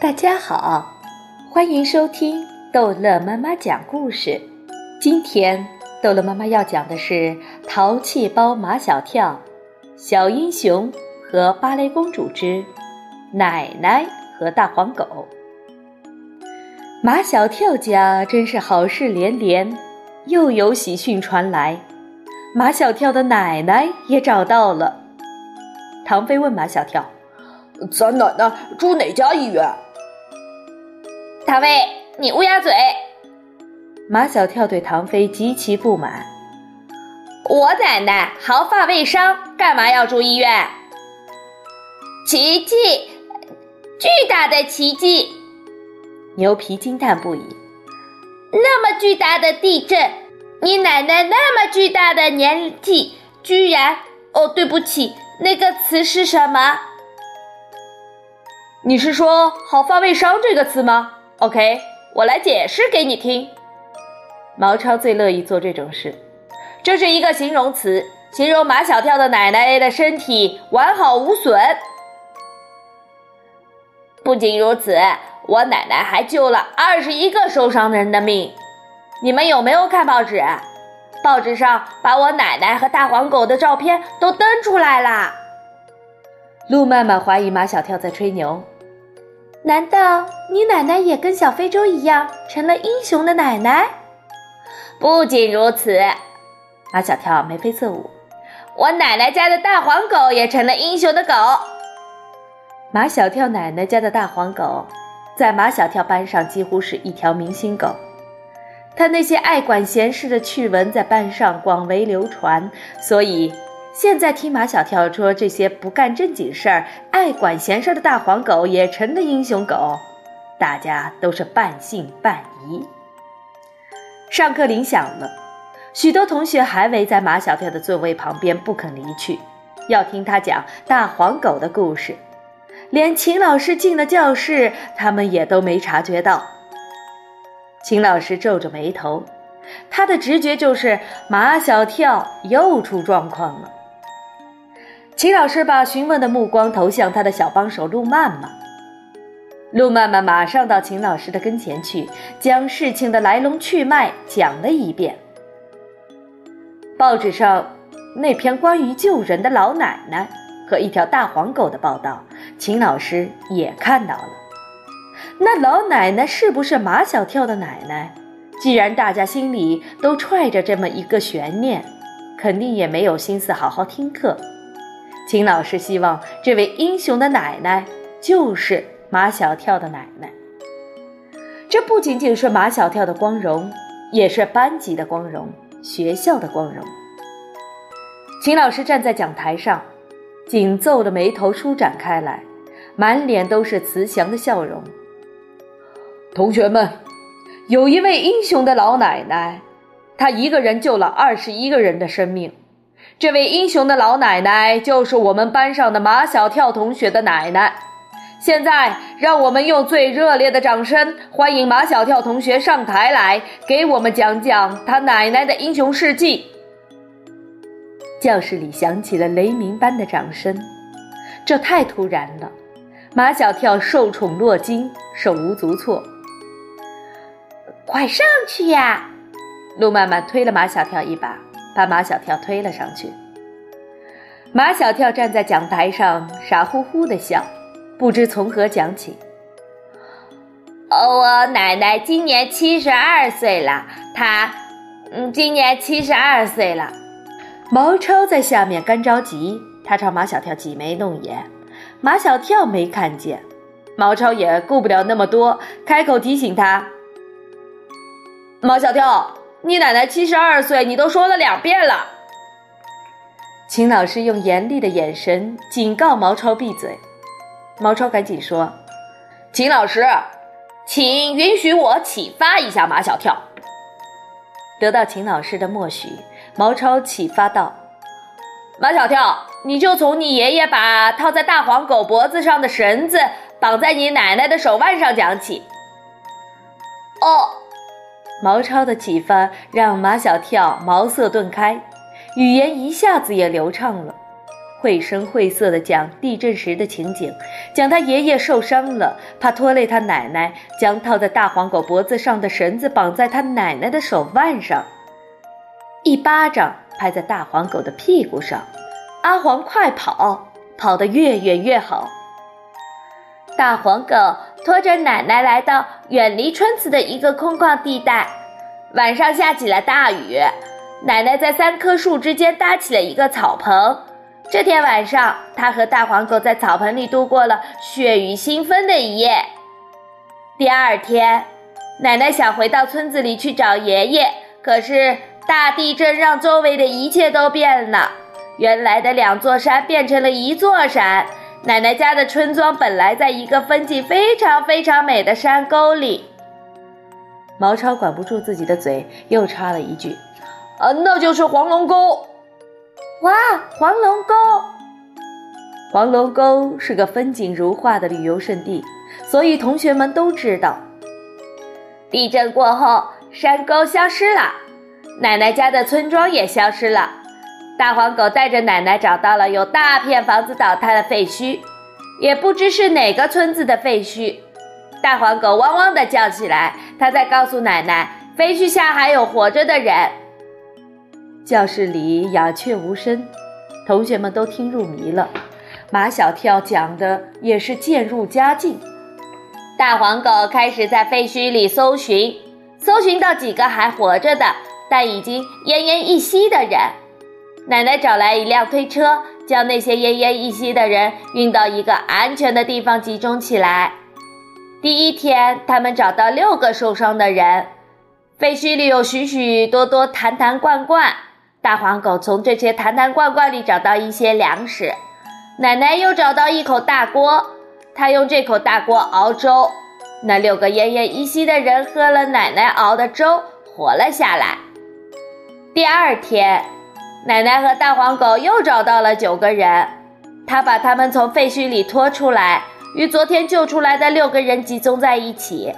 大家好，欢迎收听逗乐妈妈讲故事。今天逗乐妈妈要讲的是《淘气包马小跳》《小英雄和芭蕾公主之奶奶和大黄狗》。马小跳家真是好事连连，又有喜讯传来，马小跳的奶奶也找到了。唐飞问马小跳：“咱奶奶住哪家医院？”唐飞，你乌鸦嘴！马小跳对唐飞极其不满。我奶奶毫发未伤，干嘛要住医院？奇迹，巨大的奇迹！牛皮惊叹不已。那么巨大的地震，你奶奶那么巨大的年纪，居然……哦，对不起，那个词是什么？你是说“毫发未伤”这个词吗？OK，我来解释给你听。毛超最乐意做这种事，这是一个形容词，形容马小跳的奶奶的身体完好无损。不仅如此，我奶奶还救了二十一个受伤的人的命。你们有没有看报纸？报纸上把我奶奶和大黄狗的照片都登出来啦。路曼曼怀疑马小跳在吹牛。难道你奶奶也跟小非洲一样成了英雄的奶奶？不仅如此，马小跳眉飞色舞，我奶奶家的大黄狗也成了英雄的狗。马小跳奶奶家的大黄狗，在马小跳班上几乎是一条明星狗，他那些爱管闲事的趣闻在班上广为流传，所以。现在听马小跳说这些不干正经事儿、爱管闲事的大黄狗也成了英雄狗，大家都是半信半疑。上课铃响了，许多同学还围在马小跳的座位旁边不肯离去，要听他讲大黄狗的故事。连秦老师进了教室，他们也都没察觉到。秦老师皱着眉头，他的直觉就是马小跳又出状况了。秦老师把询问的目光投向他的小帮手陆曼曼。陆曼曼马上到秦老师的跟前去，将事情的来龙去脉讲了一遍。报纸上那篇关于救人的老奶奶和一条大黄狗的报道，秦老师也看到了。那老奶奶是不是马小跳的奶奶？既然大家心里都揣着这么一个悬念，肯定也没有心思好好听课。秦老师希望这位英雄的奶奶就是马小跳的奶奶。这不仅仅是马小跳的光荣，也是班级的光荣，学校的光荣。秦老师站在讲台上，紧皱的眉头舒展开来，满脸都是慈祥的笑容。同学们，有一位英雄的老奶奶，她一个人救了二十一个人的生命。这位英雄的老奶奶就是我们班上的马小跳同学的奶奶。现在，让我们用最热烈的掌声欢迎马小跳同学上台来，给我们讲讲他奶奶的英雄事迹。教室里响起了雷鸣般的掌声，这太突然了，马小跳受宠若惊，手无足措。快上去呀！路曼曼推了马小跳一把。把马小跳推了上去。马小跳站在讲台上，傻乎乎的笑，不知从何讲起。哦，我奶奶今年七十二岁了，她，嗯，今年七十二岁了。毛超在下面干着急，他朝马小跳挤眉弄眼，马小跳没看见，毛超也顾不了那么多，开口提醒他：“马小跳。”你奶奶七十二岁，你都说了两遍了。秦老师用严厉的眼神警告毛超闭嘴。毛超赶紧说：“秦老师，请允许我启发一下马小跳。”得到秦老师的默许，毛超启发道：“马小跳，你就从你爷爷把套在大黄狗脖子上的绳子绑在你奶奶的手腕上讲起。”哦。毛超的启发让马小跳茅塞顿开，语言一下子也流畅了。绘声绘色地讲地震时的情景，讲他爷爷受伤了，怕拖累他奶奶，将套在大黄狗脖子上的绳子绑在他奶奶的手腕上，一巴掌拍在大黄狗的屁股上，阿黄快跑，跑得越远越好。大黄狗拖着奶奶来到远离村子的一个空旷地带，晚上下起了大雨，奶奶在三棵树之间搭起了一个草棚。这天晚上，他和大黄狗在草棚里度过了血雨腥风的一夜。第二天，奶奶想回到村子里去找爷爷，可是大地震让周围的一切都变了。原来的两座山变成了一座山。奶奶家的村庄本来在一个风景非常非常美的山沟里。毛超管不住自己的嘴，又插了一句：“啊，那就是黄龙沟。”哇，黄龙沟！黄龙沟是个风景如画的旅游胜地，所以同学们都知道。地震过后，山沟消失了，奶奶家的村庄也消失了。大黄狗带着奶奶找到了有大片房子倒塌的废墟，也不知是哪个村子的废墟。大黄狗汪汪地叫起来，它在告诉奶奶，废墟下还有活着的人。教室里鸦雀无声，同学们都听入迷了。马小跳讲的也是渐入佳境。大黄狗开始在废墟里搜寻，搜寻到几个还活着的，但已经奄奄一息的人。奶奶找来一辆推车，将那些奄奄一息的人运到一个安全的地方集中起来。第一天，他们找到六个受伤的人。废墟里有许许多多坛坛罐罐。大黄狗从这些坛坛罐罐里找到一些粮食，奶奶又找到一口大锅，她用这口大锅熬粥。那六个奄奄一息的人喝了奶奶熬的粥，活了下来。第二天，奶奶和大黄狗又找到了九个人，她把他们从废墟里拖出来，与昨天救出来的六个人集中在一起，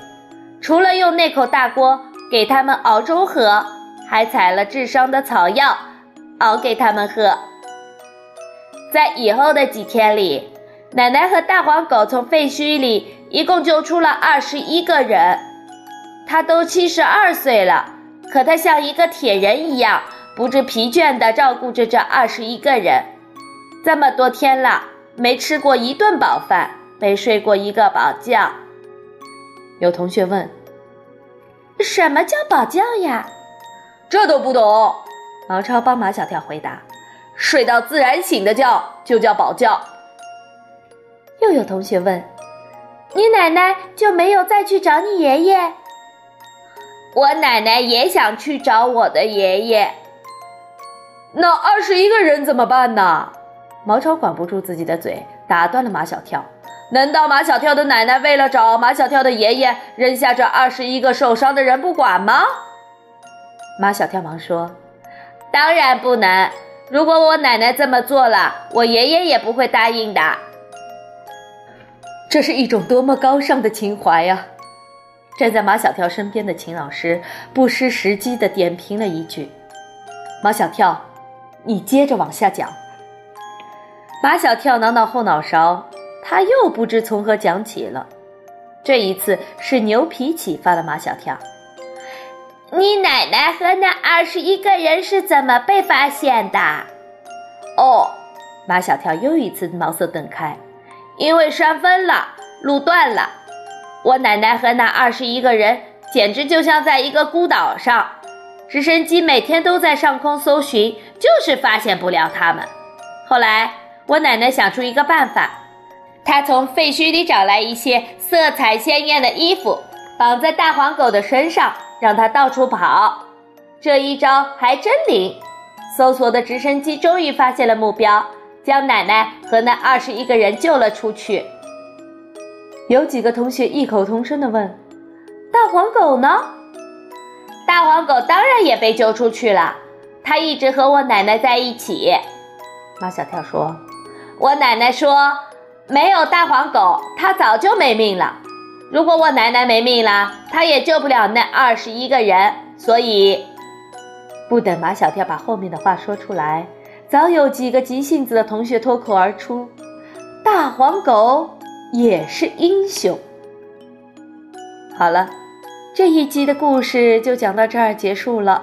除了用那口大锅给他们熬粥喝。还采了治伤的草药，熬给他们喝。在以后的几天里，奶奶和大黄狗从废墟里一共救出了二十一个人。他都七十二岁了，可他像一个铁人一样，不知疲倦地照顾着这二十一个人。这么多天了，没吃过一顿饱饭，没睡过一个饱觉。有同学问：“什么叫饱觉呀？”这都不懂，毛超帮马小跳回答：“睡到自然醒的觉就叫饱觉。”又有同学问：“你奶奶就没有再去找你爷爷？”我奶奶也想去找我的爷爷。那二十一个人怎么办呢？毛超管不住自己的嘴，打断了马小跳：“难道马小跳的奶奶为了找马小跳的爷爷，扔下这二十一个受伤的人不管吗？”马小跳忙说：“当然不能！如果我奶奶这么做了，我爷爷也不会答应的。这是一种多么高尚的情怀呀！”站在马小跳身边的秦老师不失时机地点评了一句：“马小跳，你接着往下讲。”马小跳挠挠后脑勺，他又不知从何讲起了。这一次是牛皮启发了马小跳。你奶奶和那二十一个人是怎么被发现的？哦，马小跳又一次茅塞顿开，因为山崩了，路断了。我奶奶和那二十一个人简直就像在一个孤岛上，直升机每天都在上空搜寻，就是发现不了他们。后来我奶奶想出一个办法，她从废墟里找来一些色彩鲜艳的衣服，绑在大黄狗的身上。让它到处跑，这一招还真灵。搜索的直升机终于发现了目标，将奶奶和那二十一个人救了出去。有几个同学异口同声地问：“大黄狗呢？”大黄狗当然也被救出去了，它一直和我奶奶在一起。马小跳说：“我奶奶说，没有大黄狗，它早就没命了。”如果我奶奶没命了，他也救不了那二十一个人。所以，不等马小跳把后面的话说出来，早有几个急性子的同学脱口而出：“大黄狗也是英雄。”好了，这一集的故事就讲到这儿结束了。